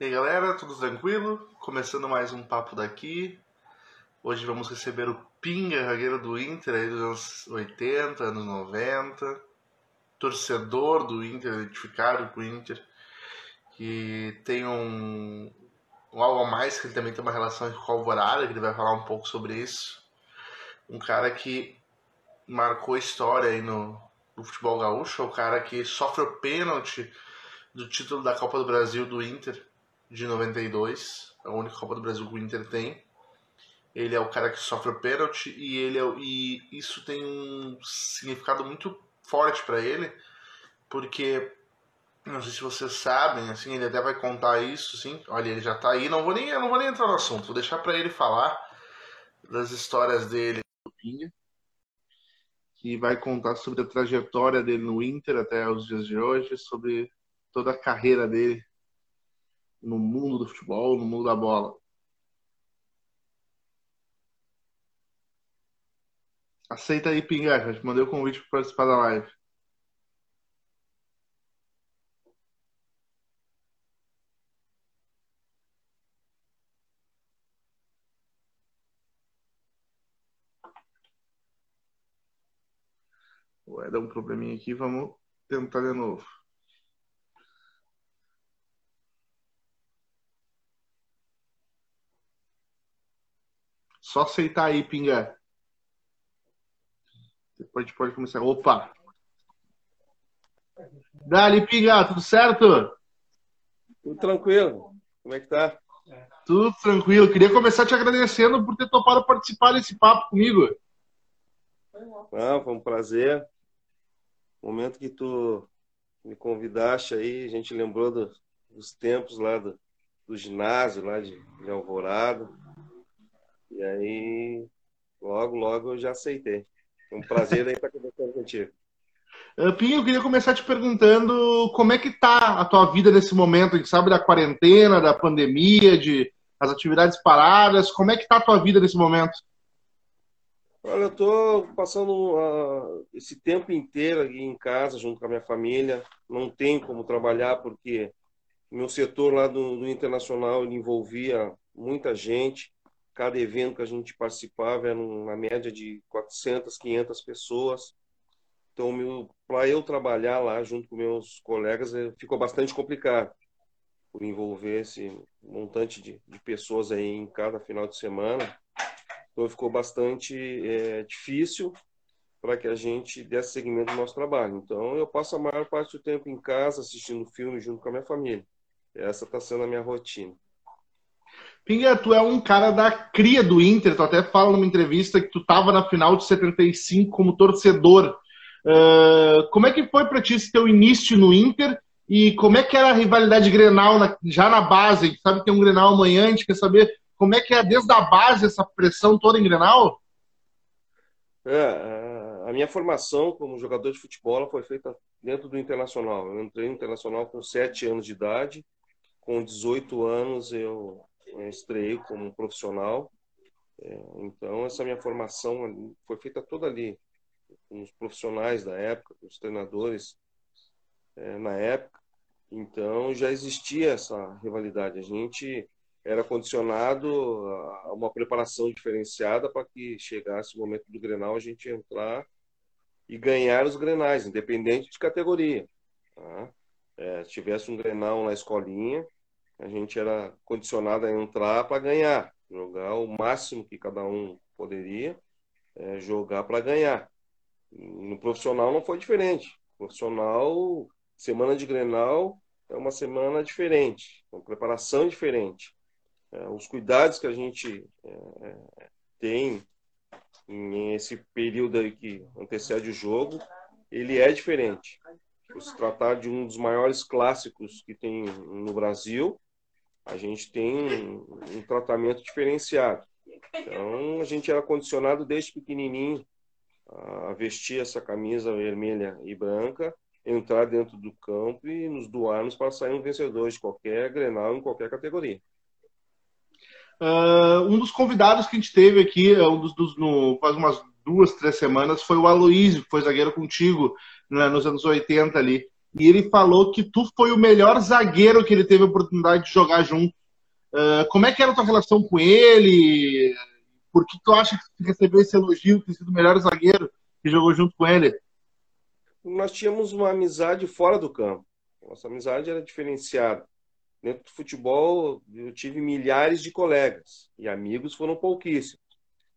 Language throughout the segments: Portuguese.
E aí galera, tudo tranquilo? Começando mais um papo daqui. Hoje vamos receber o Pinga, zagueiro do Inter, aí dos anos 80, anos 90. Torcedor do Inter, identificado com o Inter. Que tem um, um algo a mais, que ele também tem uma relação com o Alvorada, que ele vai falar um pouco sobre isso. Um cara que marcou história aí no, no futebol gaúcho, é o cara que sofre o pênalti do título da Copa do Brasil do Inter de 92, a única Copa do Brasil que o Inter tem. Ele é o cara que sofre o pênalti e ele é, e isso tem um significado muito forte para ele, porque não sei se vocês sabem, assim, ele até vai contar isso, sim. Olha, ele já tá aí, não vou nem, não vou nem entrar no assunto, vou deixar para ele falar das histórias dele que vai contar sobre a trajetória dele no Inter até os dias de hoje, sobre toda a carreira dele no mundo do futebol, no mundo da bola. Aceita aí, Pinga, já te mandei o convite para participar da live. Vai dar um probleminha aqui, vamos tentar de novo. Só aceitar aí, Pinga. Depois pode começar. Opa! Dali, Pinga, tudo certo? Tudo tranquilo. Como é que tá? Tudo tranquilo. Queria começar te agradecendo por ter topado participar desse papo comigo. Ah, foi um prazer. momento que tu me convidaste aí, a gente lembrou do, dos tempos lá do, do ginásio, lá de, de Alvorada. E aí, logo, logo eu já aceitei. É um prazer aí estar conversando contigo. Pinho, eu queria começar te perguntando como é que tá a tua vida nesse momento, a gente sabe da quarentena, da pandemia, de as atividades paradas, como é que tá a tua vida nesse momento? Olha, eu estou passando uh, esse tempo inteiro aqui em casa, junto com a minha família. Não tenho como trabalhar porque meu setor lá do, do internacional envolvia muita gente cada evento que a gente participava era uma média de 400, 500 pessoas. Então, para eu trabalhar lá junto com meus colegas, eh, ficou bastante complicado por envolver esse montante de, de pessoas aí em cada final de semana. Então, ficou bastante é, difícil para que a gente desse seguimento ao nosso trabalho. Então, eu passo a maior parte do tempo em casa assistindo filme junto com a minha família. Essa está sendo a minha rotina. Pinga, tu é um cara da cria do Inter, tu até fala numa entrevista que tu estava na final de 75 como torcedor. Uh, como é que foi para ti esse teu início no Inter e como é que era a rivalidade Grenal na, já na base? A gente sabe que tem um Grenal amanhã, a gente quer saber como é que é desde a base essa pressão toda em Grenal? É, a minha formação como jogador de futebol foi feita dentro do Internacional. Eu entrei no Internacional com 7 anos de idade, com 18 anos eu estreiei como profissional. É, então, essa minha formação foi feita toda ali, com os profissionais da época, com os treinadores é, na época. Então, já existia essa rivalidade. A gente era condicionado a uma preparação diferenciada para que chegasse o momento do Grenal a gente entrar e ganhar os Grenais, independente de categoria. Tá? É, se tivesse um Grenal na escolinha, a gente era condicionado a entrar para ganhar, jogar o máximo que cada um poderia, é, jogar para ganhar. No profissional não foi diferente. profissional, semana de Grenal é uma semana diferente, uma preparação diferente. É, os cuidados que a gente é, é tem nesse período aí que antecede o jogo, ele é diferente. Por se tratar de um dos maiores clássicos que tem no Brasil, a gente tem um, tratamento diferenciado. Então, a gente era condicionado desde pequenininho a vestir essa camisa vermelha e branca, entrar dentro do campo e nos doarmos para sair um vencedor de qualquer Grenal em qualquer categoria. Uh, um dos convidados que a gente teve aqui, é um dos, dos no, faz umas duas, três semanas, foi o Aloísio, que foi zagueiro contigo né, nos anos 80 ali. E ele falou que tu foi o melhor zagueiro que ele teve a oportunidade de jogar junto. Uh, como é que era a tua relação com ele? Por que tu acha que recebeu esse elogio ter sido o melhor zagueiro que jogou junto com ele? Nós tínhamos uma amizade fora do campo. Nossa amizade era diferenciada. Dentro do futebol, eu tive milhares de colegas e amigos foram pouquíssimos.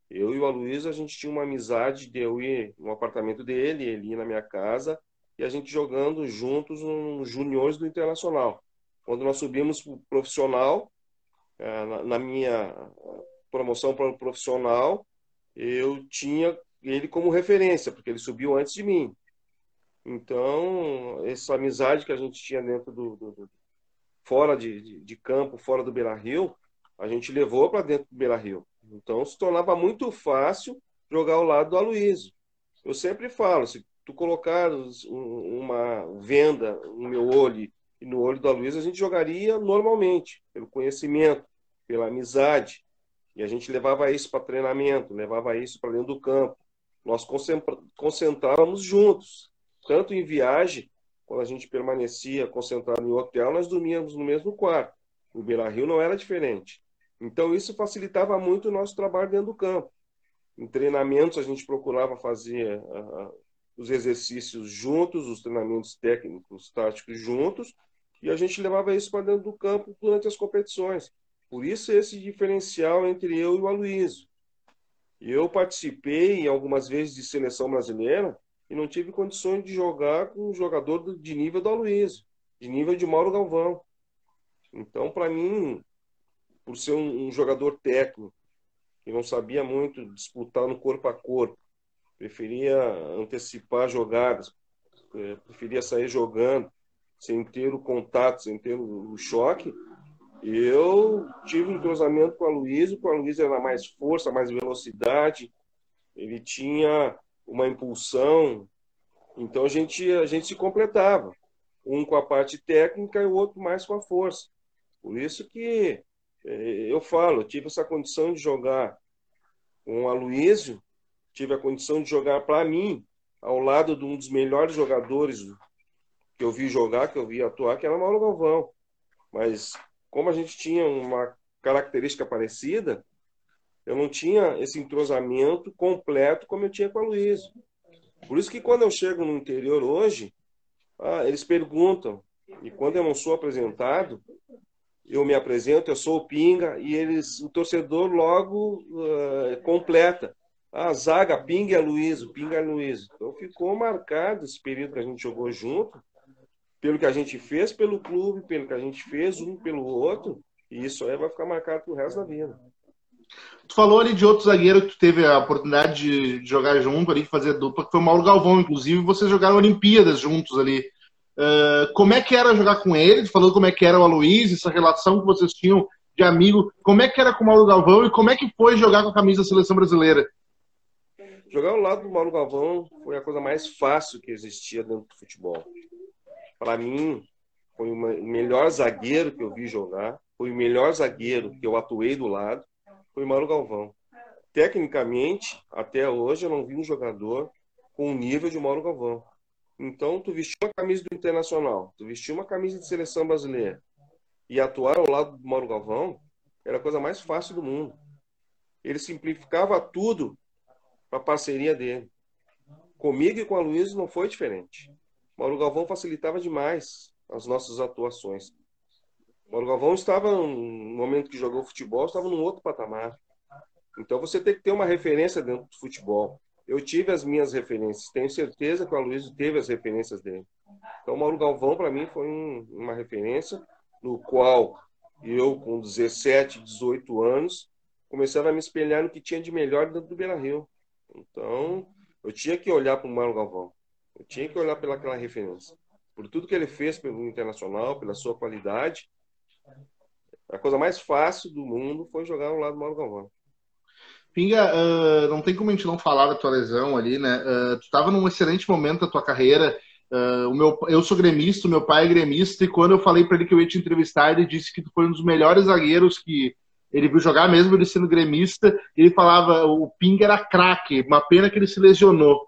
Eu e o Aloysio, a gente tinha uma amizade de eu ir no apartamento dele, ele ir na minha casa e a gente jogando juntos nos juniores do Internacional. Quando nós subimos para o profissional, é, na minha promoção para o profissional, eu tinha ele como referência, porque ele subiu antes de mim. Então, essa amizade que a gente tinha dentro do, do, do fora de, de, de, campo, fora do Beira Rio, a gente levou para dentro do Beira Rio. Então, se tornava muito fácil jogar ao lado do Aloysio. Eu sempre falo, se tu colocar uma venda no meu olho e no olho do Aloysio, a gente jogaria normalmente, pelo conhecimento, pela amizade. E a gente levava isso para treinamento, levava isso para dentro do campo. Nós concentrávamos juntos, tanto em viagem, quando a gente permanecia concentrado em hotel, nós dormíamos no mesmo quarto. O Beira Rio não era diferente. Então, isso facilitava muito o nosso trabalho dentro do campo. Em treinamentos, a gente procurava fazer uh, os exercícios juntos, os treinamentos técnicos, táticos juntos, e a gente levava isso para dentro do campo durante as competições. Por isso, esse diferencial entre eu e o Aloysio. Eu participei algumas vezes de seleção brasileira e não tive condições de jogar com um jogador de nível do Aloysio, de nível de Mauro Galvão. Então, para mim, por ser um, um, jogador técnico, que não sabia muito disputar no corpo a corpo, preferia antecipar jogadas, é, preferia sair jogando, sem ter o contato, sem ter o, choque. Eu tive um cruzamento com a Luísa, com a Luísa era mais força, mais velocidade, ele tinha uma impulsão, então a gente, a gente se completava, um com a parte técnica e o outro mais com a força. Por isso que é, eu falo, eu tive essa condição de jogar com o Aloysio, tive a condição de jogar para mim, ao lado de um dos melhores jogadores que eu vi jogar, que eu vi atuar, que era Mauro Galvão. Mas como a gente tinha uma característica parecida, eu não tinha esse entrosamento completo como eu tinha com a Luísa. Por isso que quando eu chego no interior hoje, ah, eles perguntam, e quando eu não sou apresentado, eu me apresento, eu sou o Pinga, e eles, o torcedor logo uh, completa. A zaga, Pinga é Luiz, Pinga é Luiz. Então ficou marcado esse período que a gente jogou junto, pelo que a gente fez pelo clube, pelo que a gente fez um pelo outro, e isso aí vai ficar marcado pro resto da vida. Tu falou ali de outro zagueiro que tu teve a oportunidade de jogar junto ali, fazer dupla, que foi o Mauro Galvão, inclusive, vocês jogaram Olimpíadas juntos ali. Uh, como é que era jogar com ele? Tu falou como é que era o Aloysio, essa relação que vocês tinham de amigo. Como é que era com o Mauro Galvão e como é que foi jogar com a camisa da seleção brasileira? Jogar ao lado do Mauro Galvão foi a coisa mais fácil que existia dentro do futebol. Para mim, foi o melhor zagueiro que eu vi jogar, foi o melhor zagueiro que eu atuei do lado, foi o Mauro Galvão. Tecnicamente, até hoje, eu não vi um jogador com o nível de Mauro Galvão. Então, tu vestiu uma camisa do Internacional, tu vestiu uma camisa de seleção brasileira e atuar ao lado do Mauro Galvão era a coisa mais fácil do mundo. Ele simplificava tudo para a parceria dele. Comigo e com a Luísa não foi diferente. Mauro Galvão facilitava demais as nossas atuações. Mauro Galvão estava, no momento que jogou futebol, estava num outro patamar. Então você tem que ter uma referência dentro do futebol. Eu tive as minhas referências, tenho certeza que o Aloysio teve as referências dele. Então, Mauro Galvão, para mim, foi um, uma referência no qual eu, com 17, 18 anos, começava a me espelhar no que tinha de melhor dentro do Beira Rio. Então, eu tinha que olhar para o Mauro Galvão. Eu tinha que olhar pelaquela referência. Por tudo que ele fez pelo Internacional, pela sua qualidade. A coisa mais fácil do mundo foi jogar ao lado do Mauro Galvão. Pinga, uh, não tem como a gente não falar da tua lesão ali, né? Uh, tu estava num excelente momento da tua carreira. Uh, o meu, eu sou gremista, meu pai é gremista, e quando eu falei para ele que eu ia te entrevistar, ele disse que tu foi um dos melhores zagueiros que ele viu jogar, mesmo ele sendo gremista. Ele falava o Pinga era craque, uma pena que ele se lesionou.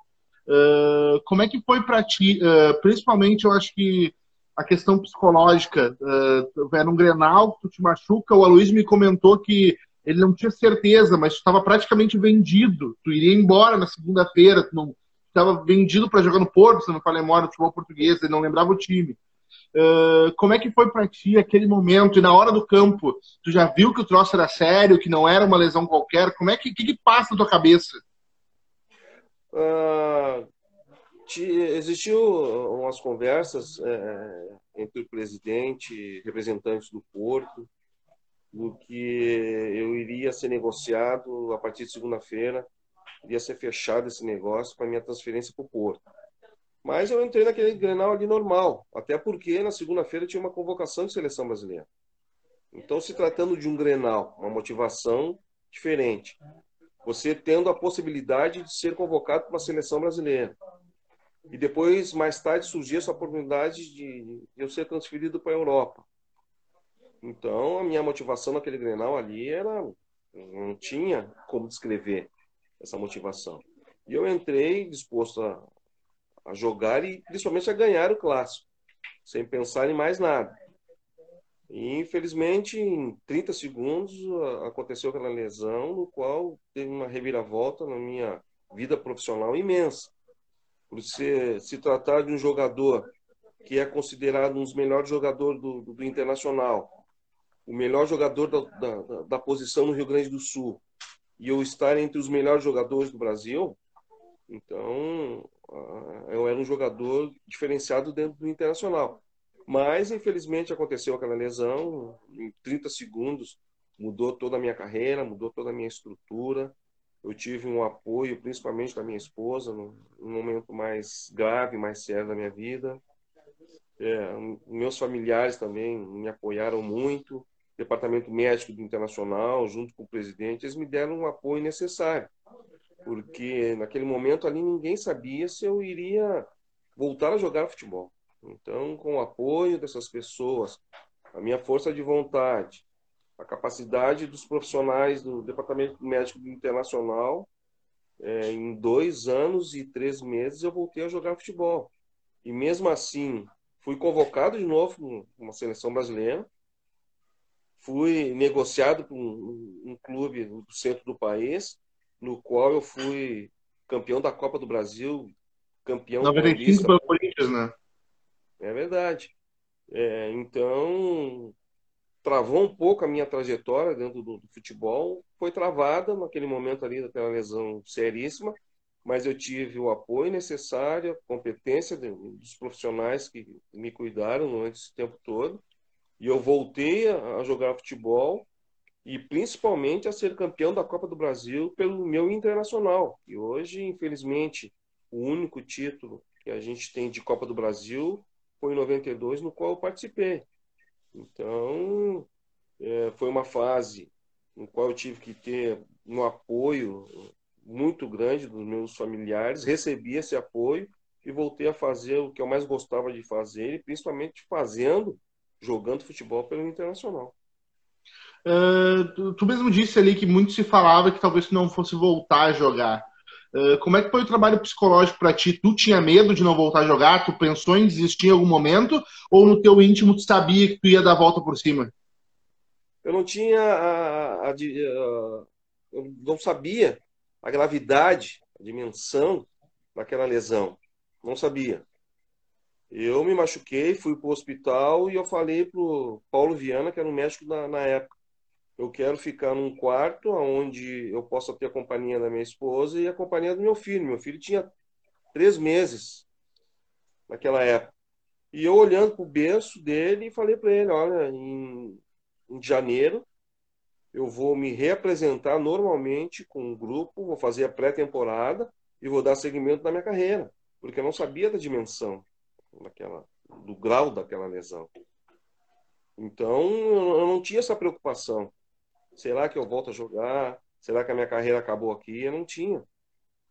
Uh, como é que foi para ti? Uh, principalmente, eu acho que a questão psicológica. Uh, era um Grenal, tu te machuca. O Aloysio me comentou que ele não tinha certeza, mas estava praticamente vendido. Tu iria embora na segunda-feira, tu não estava vendido para jogar no Porto, se não falei no futebol português, ele não lembrava o time. Uh, como é que foi para ti aquele momento? E na hora do campo, tu já viu que o troço era sério, que não era uma lesão qualquer? Como é que, que, que passa na tua cabeça? Uh, existiu umas conversas é, entre o presidente e representantes do Porto, do que eu iria ser negociado a partir de segunda-feira, iria ser fechado esse negócio para minha transferência para o Porto. Mas eu entrei naquele Grenal ali normal, até porque na segunda-feira tinha uma convocação de seleção brasileira. Então, se tratando de um Grenal, uma motivação diferente, você tendo a possibilidade de ser convocado para uma seleção brasileira. E depois, mais tarde, surgiu essa oportunidade de eu ser transferido para a Europa. Então, a minha motivação naquele Grenal ali era. Não tinha como descrever essa motivação. E eu entrei disposto a, a jogar e principalmente a ganhar o clássico, sem pensar em mais nada. E, infelizmente, em 30 segundos aconteceu aquela lesão, no qual teve uma reviravolta na minha vida profissional imensa por se, se tratar de um jogador que é considerado um dos melhores jogadores do, do, do Internacional, o melhor jogador da, da, da, posição no Rio Grande do Sul, e eu estar entre os melhores jogadores do Brasil, então eu era um jogador diferenciado dentro do Internacional. Mas, infelizmente, aconteceu aquela lesão, em 30 segundos mudou toda a minha carreira, mudou toda a minha estrutura, eu tive um apoio, principalmente da minha esposa, num, momento mais grave, mais sério da minha vida. É, meus familiares também me apoiaram muito. Departamento Médico do Internacional, junto com o presidente, eles me deram um apoio necessário, porque naquele momento ali ninguém sabia se eu iria voltar a jogar futebol. Então, com o apoio dessas pessoas, a minha força de vontade, a capacidade dos profissionais do Departamento Médico Internacional. É, em dois anos e três meses eu voltei a jogar futebol. E mesmo assim, fui convocado de novo uma seleção brasileira. Fui negociado com um, um clube do centro do país, no qual eu fui campeão da Copa do Brasil, campeão 95 pelo Corinthians, né? É verdade. É, então, travou um pouco a minha trajetória dentro do, do, futebol. Foi travada naquele momento ali daquela lesão seríssima, mas eu tive o apoio necessário, a competência de, dos profissionais que me cuidaram durante esse tempo todo. E eu voltei a, a jogar futebol e principalmente a ser campeão da Copa do Brasil pelo meu internacional. E hoje, infelizmente, o único título que a gente tem de Copa do Brasil foi em 92, no qual eu participei. Então, é, foi uma fase no qual eu tive que ter um apoio muito grande dos meus familiares, recebi esse apoio e voltei a fazer o que eu mais gostava de fazer, e principalmente fazendo, jogando futebol pelo Internacional. Uh, tu, tu, mesmo disse ali que muito se falava que talvez tu não fosse voltar a jogar. Uh, como é que foi o trabalho psicológico para ti? Tu tinha medo de não voltar a jogar? Tu pensou em desistir em algum momento? Ou no teu íntimo tu sabia que tu ia dar a volta por cima? Eu não tinha a, a, a, eu não sabia a gravidade, a dimensão daquela lesão. Não sabia. Eu me machuquei, fui para o hospital e eu falei para o Paulo Viana, que era um médico na, na época, eu quero ficar num quarto onde eu possa ter a companhia da minha esposa e a companhia do meu filho. Meu filho tinha três meses naquela época. E eu olhando para o berço dele falei para ele, olha, em, em janeiro eu vou me reapresentar normalmente com o grupo, vou fazer a pré-temporada e vou dar seguimento na minha carreira, porque eu não sabia da dimensão daquela, do grau daquela lesão. Então eu não tinha essa preocupação. Será que eu volto a jogar? Será que a minha carreira acabou aqui? Eu não tinha.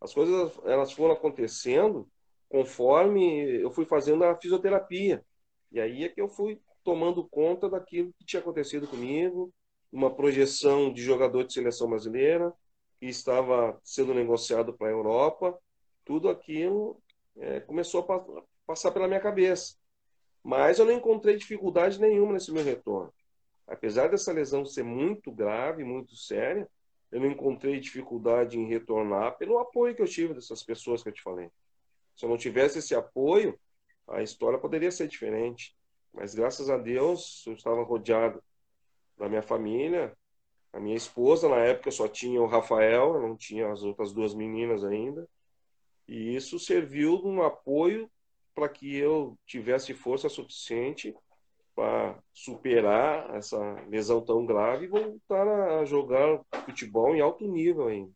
As coisas elas foram acontecendo conforme eu fui fazendo a fisioterapia. E aí é que eu fui tomando conta daquilo que tinha acontecido comigo, uma projeção de jogador de seleção brasileira que estava sendo negociado para a Europa tudo aquilo é, começou a passar pela minha cabeça. Mas eu não encontrei dificuldade nenhuma nesse meu retorno. Apesar dessa lesão ser muito grave, muito séria, eu não encontrei dificuldade em retornar pelo apoio que eu tive dessas pessoas que eu te falei. Se eu não tivesse esse apoio, a história poderia ser diferente. Mas graças a Deus, eu estava rodeado da minha família. A minha esposa, na época, só tinha o Rafael, eu não tinha as outras duas meninas ainda. E isso serviu de um apoio para que eu tivesse força suficiente para superar essa lesão tão grave e voltar a jogar futebol em alto nível ainda.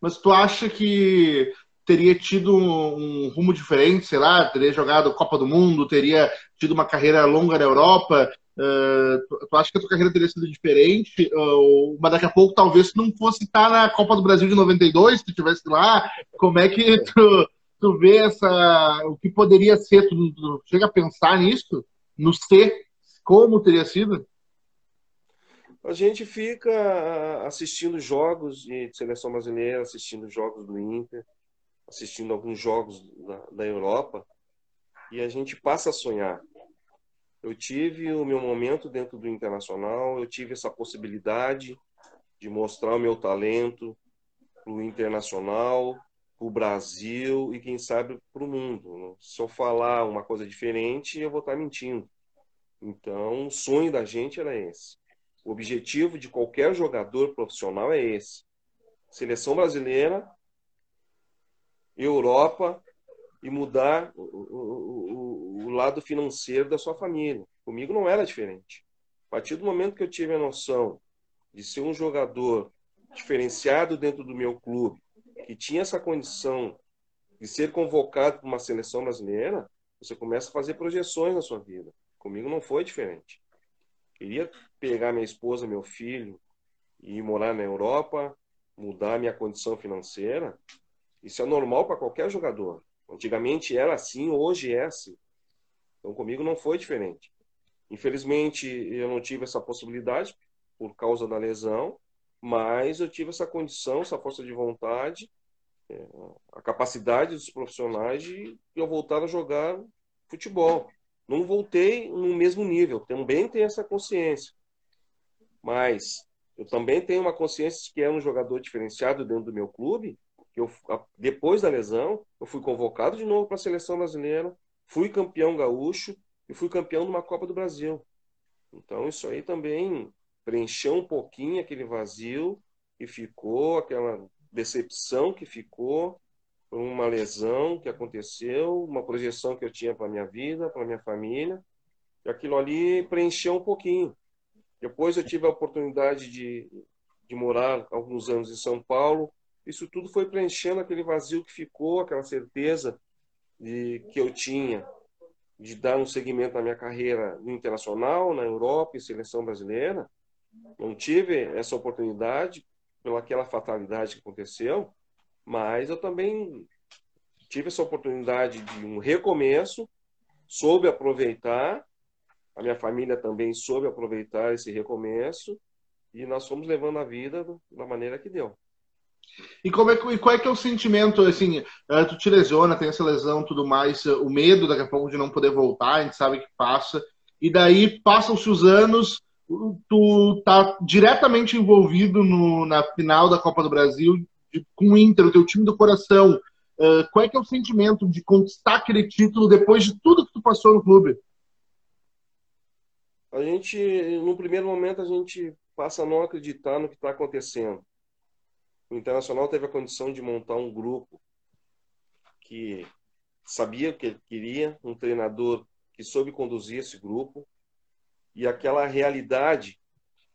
Mas tu acha que teria tido um, rumo diferente, sei lá, teria jogado Copa do Mundo, teria tido uma carreira longa na Europa? Uh, tu, tu, acha que a tua carreira teria sido diferente? Uh, mas daqui a pouco talvez não fosse estar na Copa do Brasil de 92, se tu estivesse lá. Como é que tu, tu vê essa, o que poderia ser? Tu, tu chega a pensar nisso? No ser? Como teria sido? A gente fica assistindo jogos de seleção brasileira, assistindo jogos do Inter, assistindo alguns jogos da, da Europa, e a gente passa a sonhar. Eu tive o meu momento dentro do Internacional, eu tive essa possibilidade de mostrar o meu talento para o Internacional, para o Brasil e, quem sabe, para o mundo. Se eu falar uma coisa diferente, eu vou estar mentindo. Então, o sonho da gente era esse. O objetivo de qualquer jogador profissional é esse. Seleção brasileira, Europa e mudar o, o, o, lado financeiro da sua família. Comigo não era diferente. A partir do momento que eu tive a noção de ser um jogador diferenciado dentro do meu clube, que tinha essa condição de ser convocado para uma seleção brasileira, você começa a fazer projeções na sua vida. Comigo não foi diferente. Queria pegar minha esposa, meu filho e ir morar na Europa, mudar minha condição financeira. Isso é normal para qualquer jogador. Antigamente era assim, hoje é assim. Então comigo não foi diferente. Infelizmente eu não tive essa possibilidade por causa da lesão, mas eu tive essa condição, essa força de vontade, a capacidade dos profissionais de eu voltar a jogar futebol. Não voltei no mesmo nível, também tenho essa consciência. Mas eu também tenho uma consciência de que é um jogador diferenciado dentro do meu clube que eu, depois da lesão, eu fui convocado de novo para a seleção brasileira, fui campeão gaúcho e fui campeão de uma Copa do Brasil. Então, isso aí também preencheu um pouquinho aquele vazio que ficou, aquela decepção que ficou por uma lesão que aconteceu, uma projeção que eu tinha para minha vida, para minha família, e aquilo ali preencheu um pouquinho. Depois eu tive a oportunidade de, de morar alguns anos em São Paulo, isso tudo foi preenchendo aquele vazio que ficou, aquela certeza de que eu tinha de dar um segmento na minha carreira no internacional, na Europa e seleção brasileira. Não tive essa oportunidade pelaquela fatalidade que aconteceu, mas eu também tive essa oportunidade de um recomeço, soube aproveitar, a minha família também soube aproveitar esse recomeço e nós fomos levando a vida da maneira que deu. E, como é, e qual é que é o sentimento, assim, uh, tu te lesiona, tem essa lesão tudo mais, uh, o medo daqui a pouco de não poder voltar, a gente sabe que passa, e daí passam-se os anos, tu tá diretamente envolvido no, na final da Copa do Brasil de, com o Inter, o teu time do coração. Uh, qual é que é o sentimento de conquistar aquele título depois de tudo que tu passou no clube? A gente, no primeiro momento, a gente passa a não acreditar no que está acontecendo o Internacional teve a condição de montar um grupo que sabia o que ele queria, um treinador que soube conduzir esse grupo, e aquela realidade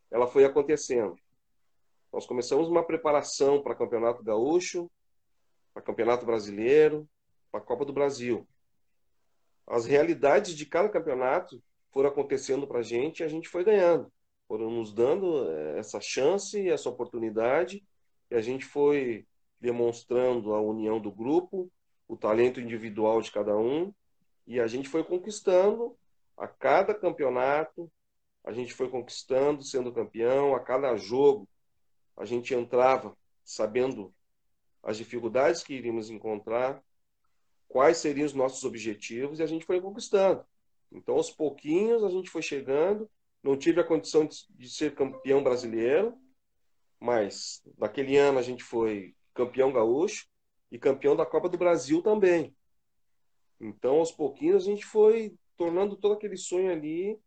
ela foi acontecendo. Nós começamos uma preparação para Campeonato Gaúcho, para Campeonato Brasileiro, para a Copa do Brasil. As realidades de cada campeonato foram acontecendo para a gente e a gente foi ganhando. Foram nos dando eh, essa chance, essa oportunidade e a gente foi demonstrando a união do grupo, o talento individual de cada um, e a gente foi conquistando a cada campeonato, a gente foi conquistando, sendo campeão, a cada jogo a gente entrava sabendo as dificuldades que iríamos encontrar, quais seriam os nossos objetivos, e a gente foi conquistando. Então, aos pouquinhos, a gente foi chegando. Não tive a condição de, ser campeão brasileiro, mas naquele ano a gente foi campeão gaúcho e campeão da Copa do Brasil também. Então, aos pouquinhos, a gente foi tornando todo aquele sonho ali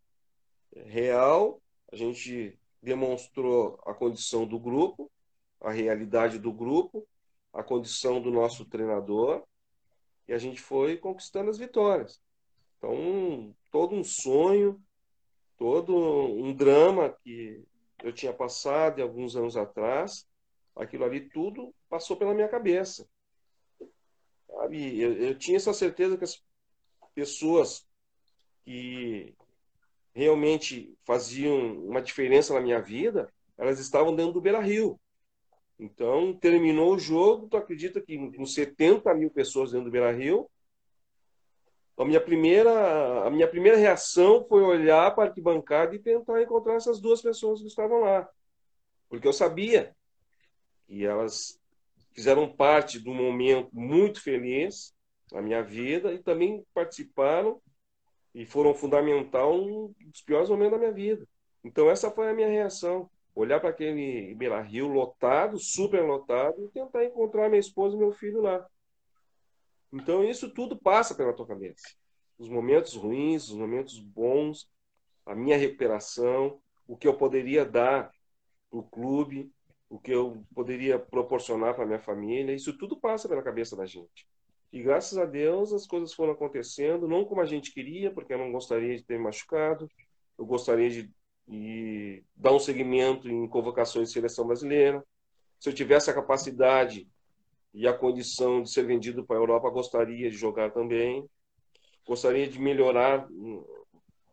real. A gente demonstrou a condição do grupo, a realidade do grupo, a condição do nosso treinador, e a gente foi conquistando as vitórias. Então, todo um sonho, todo um drama que eu tinha passado alguns anos atrás, aquilo ali tudo passou pela minha cabeça. Sabe? Eu, eu tinha essa certeza que as pessoas que realmente faziam uma diferença na minha vida, elas estavam dentro do Beira Rio. Então, terminou o jogo, tu acredita que com 70 mil pessoas dentro do Beira Rio, a minha primeira, a minha primeira reação foi olhar para a arquibancada e tentar encontrar essas duas pessoas que estavam lá. Porque eu sabia que elas fizeram parte de um momento muito feliz na minha vida e também participaram e foram fundamental um dos piores momentos da minha vida. Então essa foi a minha reação, olhar para aquele Beira Rio lotado, super lotado e tentar encontrar minha esposa e meu filho lá. Então, isso tudo passa pela tua cabeça. Os momentos ruins, os momentos bons, a minha recuperação, o que eu poderia dar para o clube, o que eu poderia proporcionar para minha família, isso tudo passa pela cabeça da gente. E graças a Deus as coisas foram acontecendo, não como a gente queria, porque eu não gostaria de ter me machucado, eu gostaria de, de dar um segmento em convocações de seleção brasileira. Se eu tivesse a capacidade e a condição de ser vendido para a Europa, gostaria de jogar também. Gostaria de melhorar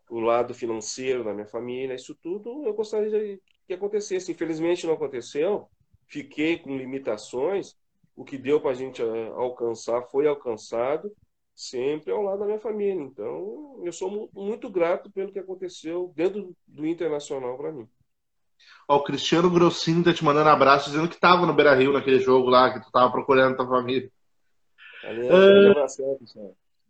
o lado financeiro da minha família. Isso tudo eu gostaria que acontecesse. Infelizmente não aconteceu. Fiquei com limitações. O que deu para a gente eh, alcançar foi alcançado, sempre ao lado da minha família. Então, eu sou muito grato pelo que aconteceu dentro do internacional para mim. Ó, o Cristiano Grossinho tá te mandando abraço, dizendo que tava no Beira Rio naquele jogo lá, que tu tava procurando tua família. Aliás, é,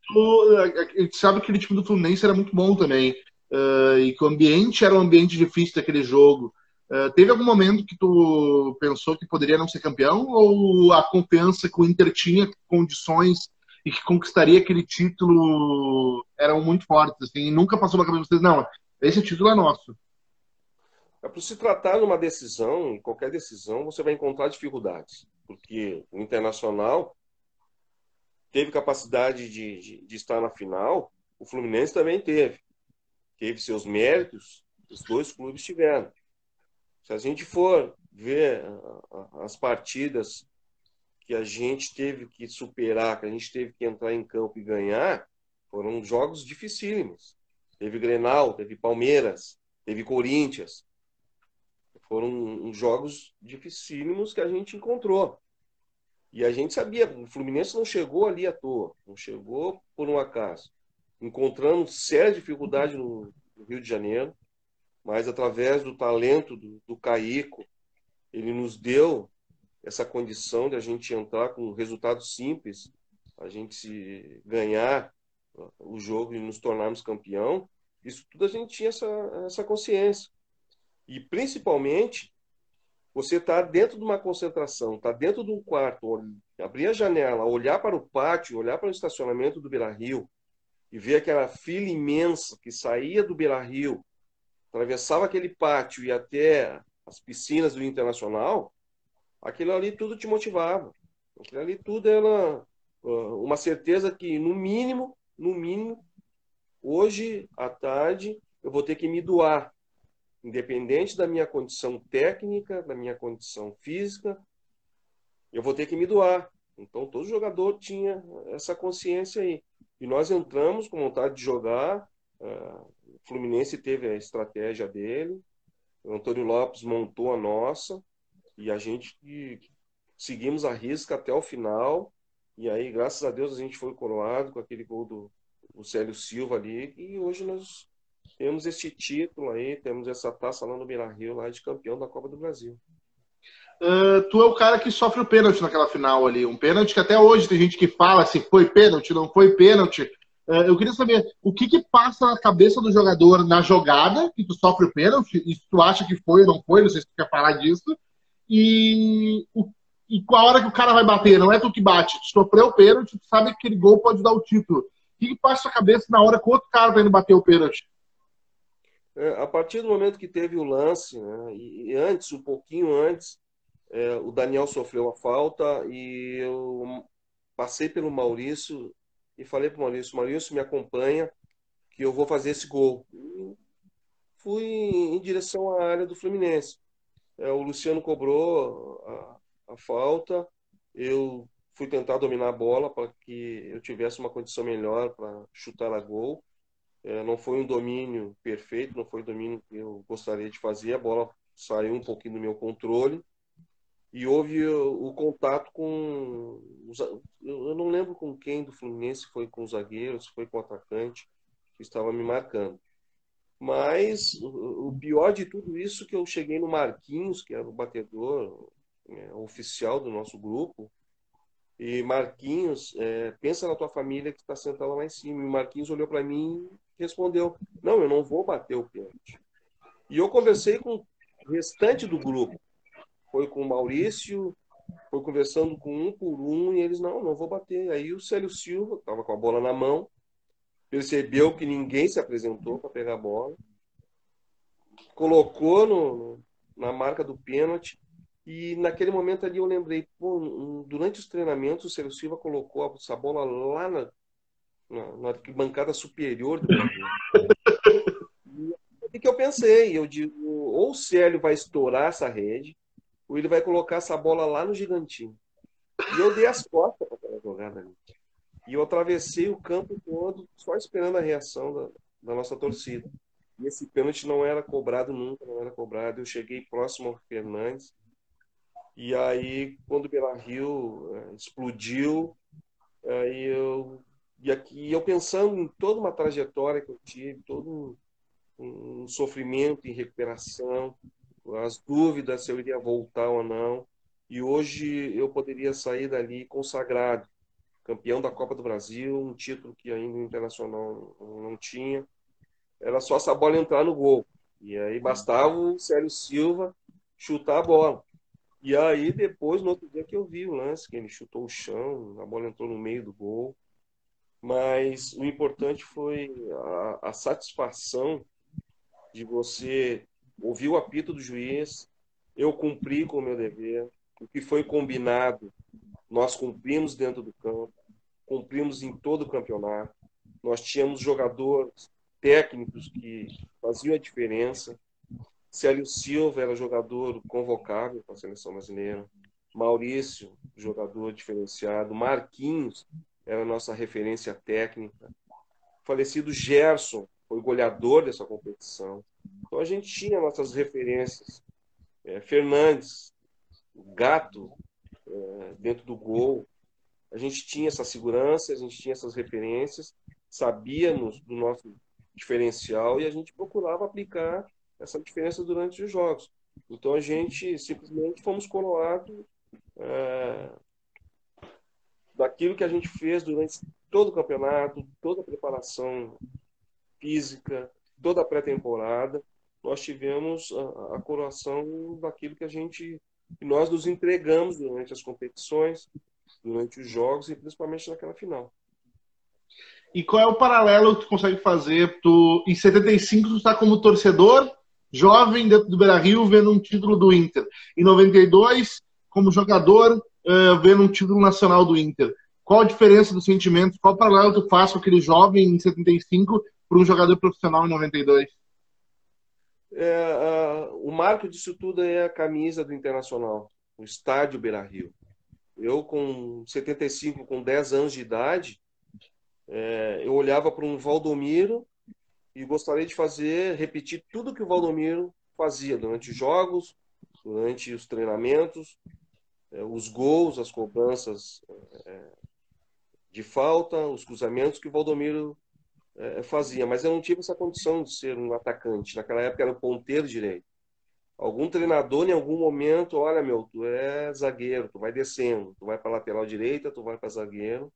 tu, a gente sabe que aquele time do Fluminense era muito bom também. Uh, e que o ambiente era um ambiente difícil daquele jogo. Uh, teve algum momento que tu pensou que poderia não ser campeão? Ou a confiança que o Inter tinha condições e que conquistaria aquele título eram muito fortes? Assim, e nunca passou na cabeça de vocês, não, esse título é nosso. É por se tratar de uma decisão, em qualquer decisão, você vai encontrar dificuldades. Porque o Internacional teve capacidade de, de, de estar na final, o Fluminense também teve. Teve seus méritos, os dois clubes tiveram. Se a gente for ver as partidas que a gente teve que superar, que a gente teve que entrar em campo e ganhar, foram jogos dificílimos. Teve Grenal, teve Palmeiras, teve Corinthians. Foram jogos dificílimos que a gente encontrou. E a gente sabia, o Fluminense não chegou ali à toa, não chegou por um acaso. Encontrando séria dificuldade no Rio de Janeiro, mas através do talento do, do Caico, ele nos deu essa condição de a gente entrar com um resultado simples, a gente ganhar o jogo e nos tornarmos campeão. Isso tudo a gente tinha essa, essa consciência. E principalmente você está dentro de uma concentração, está dentro de um quarto, abrir a janela, olhar para o pátio, olhar para o estacionamento do Beira Rio e ver aquela fila imensa que saía do Beira Rio, atravessava aquele pátio e até as piscinas do Internacional, aquilo ali tudo te motivava. Aquilo ali tudo era uma certeza que, no mínimo, no mínimo, hoje à tarde, eu vou ter que me doar independente da minha condição técnica, da minha condição física, eu vou ter que me doar. Então, todo jogador tinha essa consciência aí. E nós entramos com vontade de jogar. Fluminense teve a estratégia dele. O Antônio Lopes montou a nossa. E a gente seguimos a risca até o final. E aí, graças a Deus, a gente foi coroado com aquele gol do, do Célio Silva ali. E hoje nós temos este título aí, temos essa taça lá no Beira Rio, lá de campeão da Copa do Brasil. uh, tu é o cara que sofre o pênalti naquela final ali. Um pênalti que até hoje tem gente que fala se foi pênalti, não foi pênalti. Uh, eu queria saber o que que passa na cabeça do jogador na jogada que tu sofre o pênalti, e se tu acha que foi ou não foi, não sei se tu quer falar disso, e, o, e qual a hora que o cara vai bater, não é tu que bate, tu sofreu o pênalti, tu sabe que aquele gol pode dar o título. O que, que passa na cabeça na hora que o outro cara tá indo bater o pênalti? É, a partir do momento que teve o lance, né, e, antes, um pouquinho antes, é, o Daniel sofreu a falta e eu passei pelo Maurício e falei para o Maurício: Maurício, me acompanha, que eu vou fazer esse gol. Fui em direção à área do Fluminense. É, o Luciano cobrou a, a falta, eu fui tentar dominar a bola para que eu tivesse uma condição melhor para chutar a gol. É, não foi um domínio perfeito, não foi o domínio que eu gostaria de fazer. A bola saiu um pouquinho do meu controle e houve o, o contato com. Os, eu não lembro com quem do Fluminense, foi com os zagueiros, foi com o atacante que estava me marcando. Mas o, pior de tudo isso que eu cheguei no Marquinhos, que era o batedor é, oficial do nosso grupo, e Marquinhos, é, pensa na tua família que está sentada lá em cima. E Marquinhos olhou para mim respondeu: Não, eu não vou bater o pênalti. E eu conversei com o restante do grupo. Foi com o Maurício, foi conversando com um por um, e eles: Não, não vou bater. Aí o Célio Silva, estava com a bola na mão, percebeu que ninguém se apresentou para pegar a bola, colocou no, na marca do pênalti. E naquele momento ali eu lembrei, pô, durante os treinamentos o Célio Silva colocou essa bola lá na, na, na bancada superior do o que eu pensei? Eu digo, ou o Célio vai estourar essa rede, ou ele vai colocar essa bola lá no gigantinho. E eu dei as costas para aquela jogada ali. E eu atravessei o campo todo só esperando a reação da, da nossa torcida. E esse pênalti não era cobrado nunca, não era cobrado. Eu cheguei próximo ao Fernandes. E aí, quando o Beira Rio é, explodiu, aí eu e aqui eu pensando em toda uma trajetória que eu tive, todo um, um sofrimento em recuperação, as dúvidas se eu iria voltar ou não. E hoje eu poderia sair dali consagrado, campeão da Copa do Brasil, um título que ainda o Internacional não tinha. Era só essa bola entrar no gol. E aí bastava o Célio Silva chutar a bola. E aí depois, no outro dia que eu vi o lance, que ele chutou o chão, a bola entrou no meio do gol mas o importante foi a, a satisfação de você ouvir o apito do juiz, eu cumpri com o meu dever, o que foi combinado, nós cumprimos dentro do campo, cumprimos em todo o campeonato, nós tínhamos jogadores técnicos que faziam a diferença, Célio Silva era jogador convocável para a seleção brasileira, Maurício, jogador diferenciado, Marquinhos, era nossa referência técnica. O falecido Gerson foi goleador dessa competição. Então a gente tinha nossas referências. É, Fernandes, Gato, é, dentro do gol. A gente tinha essa segurança, a gente tinha essas referências, sabíamos do nosso diferencial e a gente procurava aplicar essa diferença durante os jogos. Então a gente simplesmente fomos coroados é, daquilo que a gente fez durante todo o campeonato, toda a preparação física, toda a pré-temporada, nós tivemos a, a coroação daquilo que a gente que nós nos entregamos durante as competições, durante os jogos e principalmente naquela final. E qual é o paralelo que tu consegue fazer? Tu, em 75, tu está como torcedor, jovem dentro do Beira-Rio, vendo um título do Inter. Em 92, como jogador, uh, vendo um título nacional do Inter. Qual a diferença dos sentimentos? Qual o paralelo tu faz com aquele jovem em 75 para um jogador profissional em 92? É, uh, o marco disso tudo é a camisa do Internacional, o estádio Beira Rio. Eu, com 75, com 10 anos de idade, é, eu olhava para um Valdomiro e gostaria de fazer, repetir tudo que o Valdomiro fazia durante os jogos, durante os treinamentos, é, os gols, as cobranças é, de falta, os cruzamentos que o Valdomiro é, fazia. Mas eu não tive essa condição de ser um atacante. Naquela época era um ponteiro direito. algum treinador em algum momento, olha meu, tu é zagueiro, tu vai descendo, tu vai para lateral direita, tu vai para zagueiro.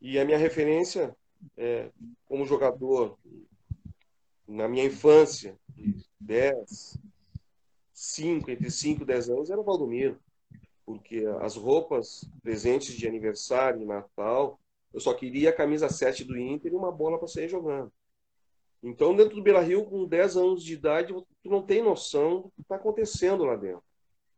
E a minha referência é, como jogador na minha infância, 10, 5, entre 5 e 10 anos, era o Valdomiro. Porque as roupas, presentes de aniversário, de Natal, eu só queria a camisa 7 do Inter e uma bola para sair jogando. Então, dentro do Beira Rio, com 10 anos de idade, tu não tem noção do que está acontecendo lá dentro.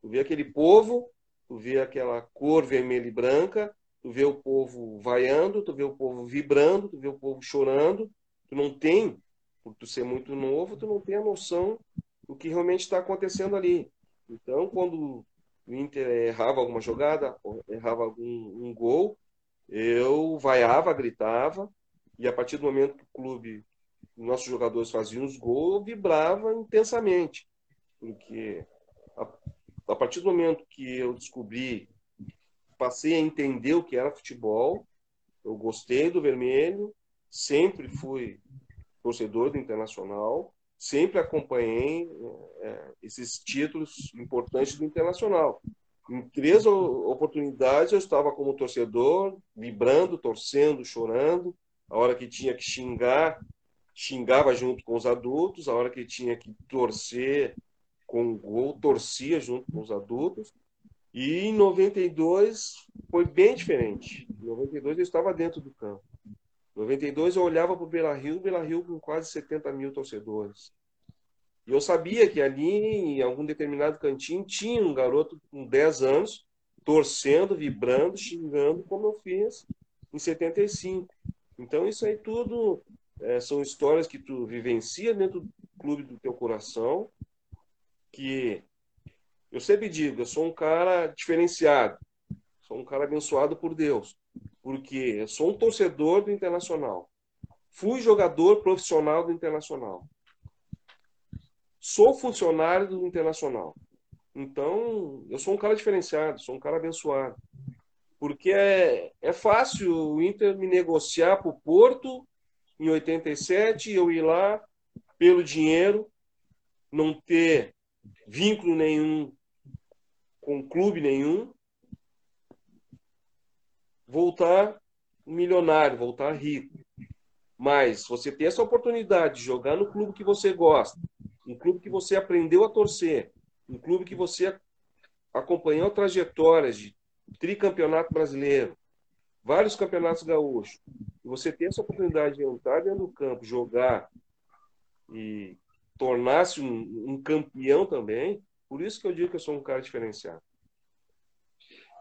Tu vê aquele povo, tu vê aquela cor vermelha e branca, tu vê o povo vaiando, tu vê o povo vibrando, tu vê o povo chorando. Tu não tem, por tu ser muito novo, tu não tem a noção do que realmente está acontecendo ali. Então, quando o Inter errava alguma jogada, errava algum um gol, eu vaiava, gritava, e a partir do momento que o clube, nossos jogadores faziam os gols, eu vibrava intensamente. Porque a, a partir do momento que eu descobri, passei a entender o que era futebol, eu gostei do vermelho, sempre fui torcedor do Internacional, sempre acompanhei é, esses títulos importantes do Internacional. Em três oportunidades eu estava como torcedor, vibrando, torcendo, chorando. A hora que tinha que xingar, xingava junto com os adultos. A hora que tinha que torcer com o gol, torcia junto com os adultos. E em 92 foi bem diferente. Em 92 eu estava dentro do campo. Em 92 eu olhava para o Beira Rio, Beira Rio com quase 70 mil torcedores. E eu sabia que ali, em algum determinado cantinho, tinha um garoto com 10 anos, torcendo, vibrando, xingando, como eu fiz em 75. Então, isso aí tudo é, são histórias que tu vivencia dentro do clube do teu coração, que eu sempre digo, eu sou um cara diferenciado, sou um cara abençoado por Deus, porque eu sou um torcedor do Internacional, fui jogador profissional do Internacional, sou funcionário do Internacional. Então, eu sou um cara diferenciado, sou um cara abençoado. Porque é, é fácil o Inter me negociar para o Porto em 87 e eu ir lá pelo dinheiro, não ter vínculo nenhum com clube nenhum, voltar milionário, voltar rico. Mas você ter essa oportunidade de jogar no clube que você gosta, um clube que você aprendeu a torcer, um clube que você acompanhou trajetórias de tricampeonato brasileiro, vários campeonatos gaúchos, e você ter essa oportunidade de entrar dentro do campo, jogar e tornar-se um, um, campeão também, por isso que eu digo que eu sou um cara diferenciado.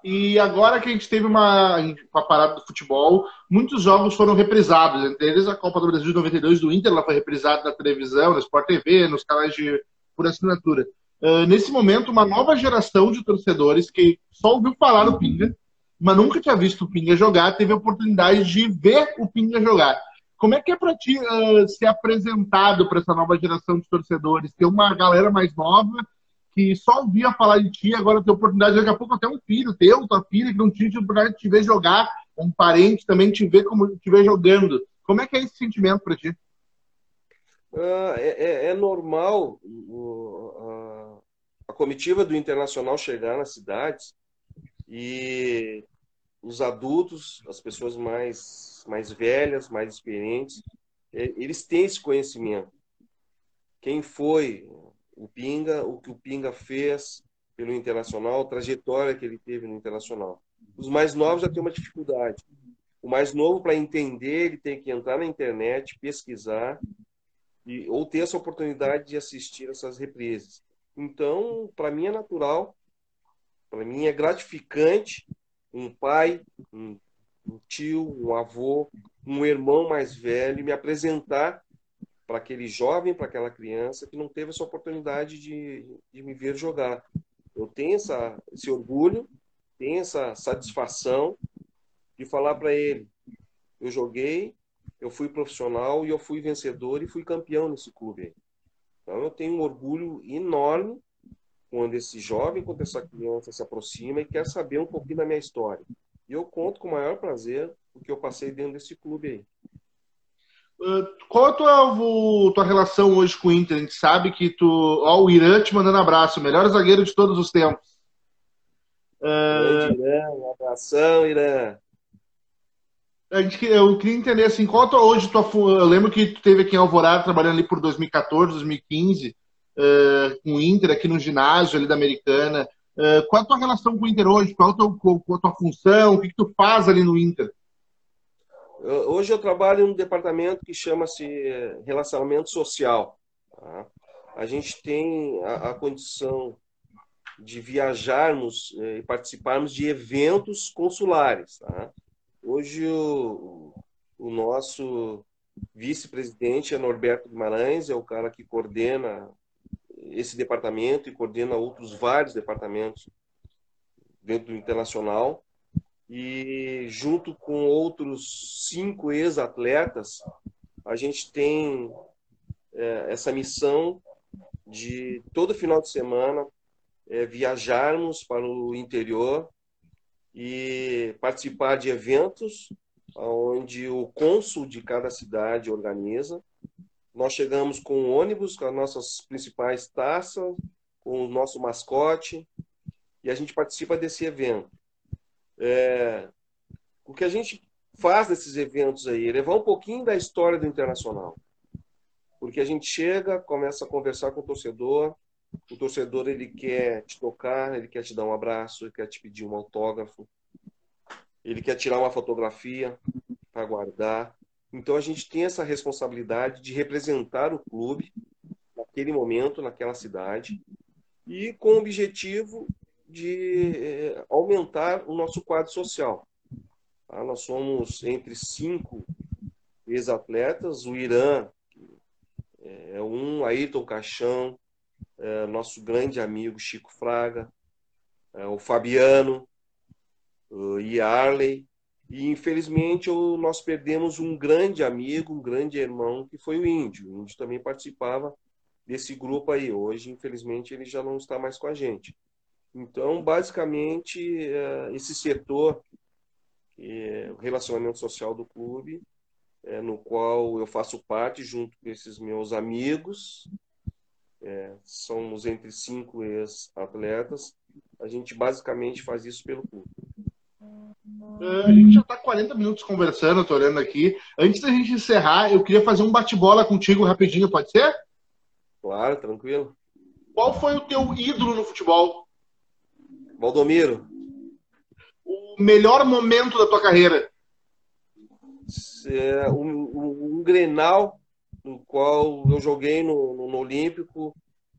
E agora que a gente teve uma, uma parada do futebol, muitos jogos foram reprisados. Entre eles, a Copa do Brasil de 92 do Inter ela foi reprisada na televisão, na Sport TV, nos canais de por assinatura. Uh, nesse momento, uma nova geração de torcedores que só ouviu falar do Pinga, mas nunca tinha visto o Pinga jogar, teve a oportunidade de ver o Pinga jogar. Como é que é para ti uh, ser apresentado para essa nova geração de torcedores? Ter uma galera mais nova que só ouvia falar de ti, agora tem oportunidade, daqui a pouco até um filho teu, tua filha, que não tinha oportunidade de te ver jogar, um parente também te ver como te ver jogando. Como é que é esse sentimento para ti? Uh, é, é, normal uh, a comitiva do Internacional chegar nas cidades e os adultos, as pessoas mais, mais velhas, mais experientes, eles têm esse conhecimento. Quem foi o Pinga, o que o Pinga fez pelo Internacional, a trajetória que ele teve no Internacional. Os mais novos já têm uma dificuldade. O mais novo, para entender, ele tem que entrar na internet, pesquisar, e, ou ter essa oportunidade de assistir essas reprises. Então, para mim é natural, para mim é gratificante um pai, um, um tio, um avô, um irmão mais velho me apresentar para aquele jovem, para aquela criança que não teve essa oportunidade de, de me ver jogar. Eu tenho essa, esse orgulho, tenho essa satisfação de falar para ele: eu joguei, eu fui profissional e eu fui vencedor e fui campeão nesse clube. Então eu tenho um orgulho enorme quando esse jovem, quando essa criança se aproxima e quer saber um pouquinho da minha história. E eu conto com o maior prazer o que eu passei dentro desse clube aí. Uh, qual é a tua, tua relação hoje com o Inter? A gente sabe que tu. Ó, o Irã te mandando abraço, melhor zagueiro de todos os tempos. Uh, Irã, um abração, Irã. A gente, eu queria entender assim, qual é hoje tua. Eu lembro que tu teve aqui em Alvorada trabalhando ali por 2014, 2015, uh, com o Inter aqui no ginásio ali da Americana. Uh, qual é a tua relação com o Inter hoje? Qual é a tua, qual a tua função? O que, que tu faz ali no Inter? Hoje eu trabalho em um departamento que chama-se eh, Relacionamento Social. Tá? A gente tem a, a, condição de viajarmos eh, e participarmos de eventos consulares. Tá? Hoje o, o nosso vice-presidente é Norberto Guimarães, é o cara que coordena esse departamento e coordena outros vários departamentos dentro do internacional e junto com outros cinco ex-atletas, a gente tem é, essa missão de todo final de semana é, viajarmos para o interior e participar de eventos onde o cônsul de cada cidade organiza. Nós chegamos com ônibus, com as nossas principais taças, com o nosso mascote, e a gente participa desse evento. É, o que a gente faz nesses eventos aí é levar um pouquinho da história do Internacional. Porque a gente chega, começa a conversar com o torcedor, o torcedor ele quer te tocar, ele quer te dar um abraço, ele quer te pedir um autógrafo, ele quer tirar uma fotografia para guardar. Então a gente tem essa responsabilidade de representar o clube naquele momento, naquela cidade, e com o objetivo de eh, aumentar o nosso quadro social. Tá? Nós somos entre cinco ex-atletas, o Irã é um, Ayrton Caixão, é nosso grande amigo Chico Fraga, é o Fabiano, o Yarley, e infelizmente nós perdemos um grande amigo, um grande irmão, que foi o Índio. O Índio também participava desse grupo aí. Hoje, infelizmente, ele já não está mais com a gente. Então, basicamente, é, esse setor, é o relacionamento social do clube, é, no qual eu faço parte junto com esses meus amigos, é, somos entre cinco ex-atletas, a gente basicamente faz isso pelo clube. É, a gente já está 40 minutos conversando, estou olhando aqui. Antes da gente encerrar, eu queria fazer um bate-bola contigo rapidinho, pode ser? Claro, tranquilo. Qual foi o teu ídolo no futebol? Valdomiro. O melhor momento da tua carreira? É um, um, um, Grenal no qual eu joguei no, no, no, Olímpico,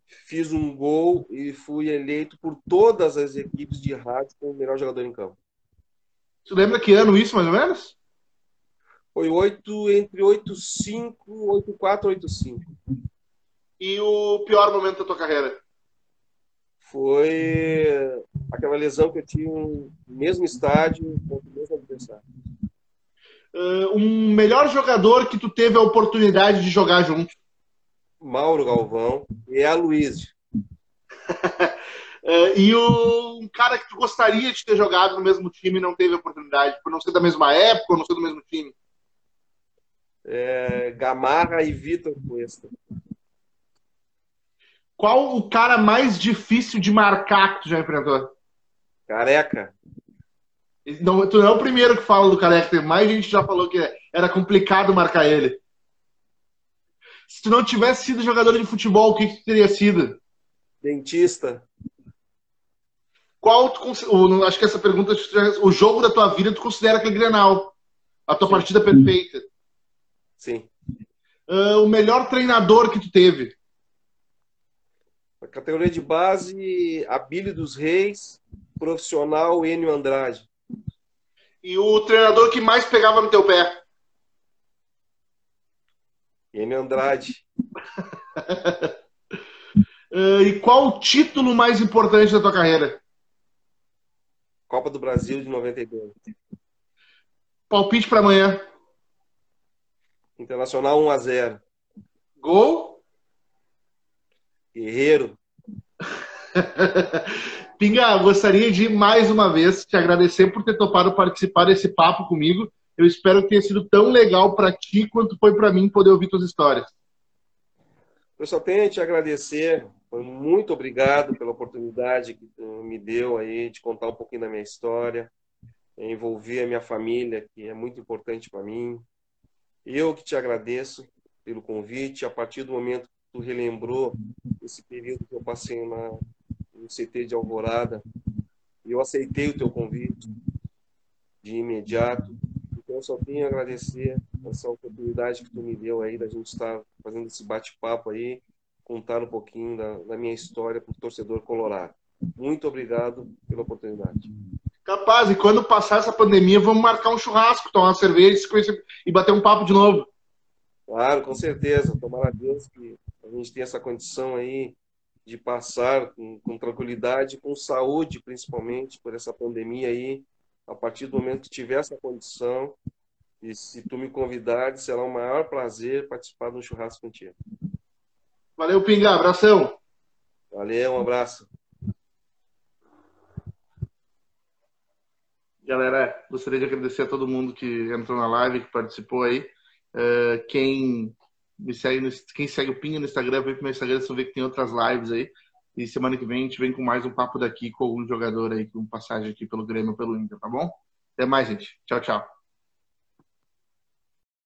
fiz um gol e fui eleito por todas as equipes de rádio como o melhor jogador em campo. Você lembra que ano isso, mais ou menos? Foi 8, entre 8-5, 8-4, 8-5. E o pior momento da tua carreira? Foi aquela lesão que eu tive no mesmo estádio contra o mesmo adversário. Uh, um melhor jogador que tu teve a oportunidade de jogar junto? Mauro Galvão e a Luiz. uh, e o, um cara que tu gostaria de ter jogado no mesmo time e não teve a oportunidade, por não ser da mesma época ou não ser do mesmo time? É, Gamarra e Vitor Cuesta. Qual o cara mais difícil de marcar que tu já enfrentou? Careca. Não, tu não é o primeiro que fala do Careca, tem mais gente já falou que era complicado marcar ele. Se tu não tivesse sido jogador de futebol, o que, que tu teria sido? Dentista. Qual tu, acho que essa pergunta o jogo da tua vida tu considera que é Grenal? A tua Sim. partida perfeita? Sim. Uh, o melhor treinador que tu teve? A categoria de base, Abílio dos Reis, profissional Enio Andrade. E o treinador que mais pegava no teu pé? Enio Andrade. uh, e qual o título mais importante da tua carreira? Copa do Brasil de 92. Palpite para amanhã. Internacional 1 a 0. Gol? Guerreiro. Pinga, gostaria de mais uma vez te agradecer por ter topado participar desse papo comigo. Eu espero que tenha sido tão legal para ti quanto foi para mim poder ouvir tuas histórias. Eu só tenho a te agradecer. Muito obrigado pela oportunidade que me deu aí de contar um pouquinho da minha história, envolver a minha família, que é muito importante para mim. Eu que te agradeço pelo convite. A partir do momento tu relembrou esse período que eu passei na, no CT de Alvorada, eu aceitei o teu convite de imediato. Então, eu só tenho a agradecer essa oportunidade que tu me deu aí da gente estar fazendo esse bate-papo aí, contar um pouquinho da, da minha história para o torcedor colorado. Muito obrigado pela oportunidade. Capaz, e quando passar essa pandemia, vamos marcar um churrasco, tomar uma cerveja e bater um papo de novo. Claro, com certeza. Tomara a Deus que a gente tenha essa condição aí de passar com, com, tranquilidade, com saúde, principalmente, por essa pandemia aí. A partir do momento que tiver essa condição, e se tu me convidares, será um maior prazer participar de um churrasco contigo. Valeu, Pinga. Abração. Valeu, um abraço. Galera, gostaria de agradecer a todo mundo que entrou na live, que participou aí. Uh, quem me segue, no, quem segue o Pinga no Instagram, vem pro meu Instagram, vocês vão ver que tem outras lives aí. E semana que vem a gente vem com mais um papo daqui com algum jogador aí, com passagem aqui pelo Grêmio, pelo Inter, tá bom? Até mais, gente. Tchau, tchau.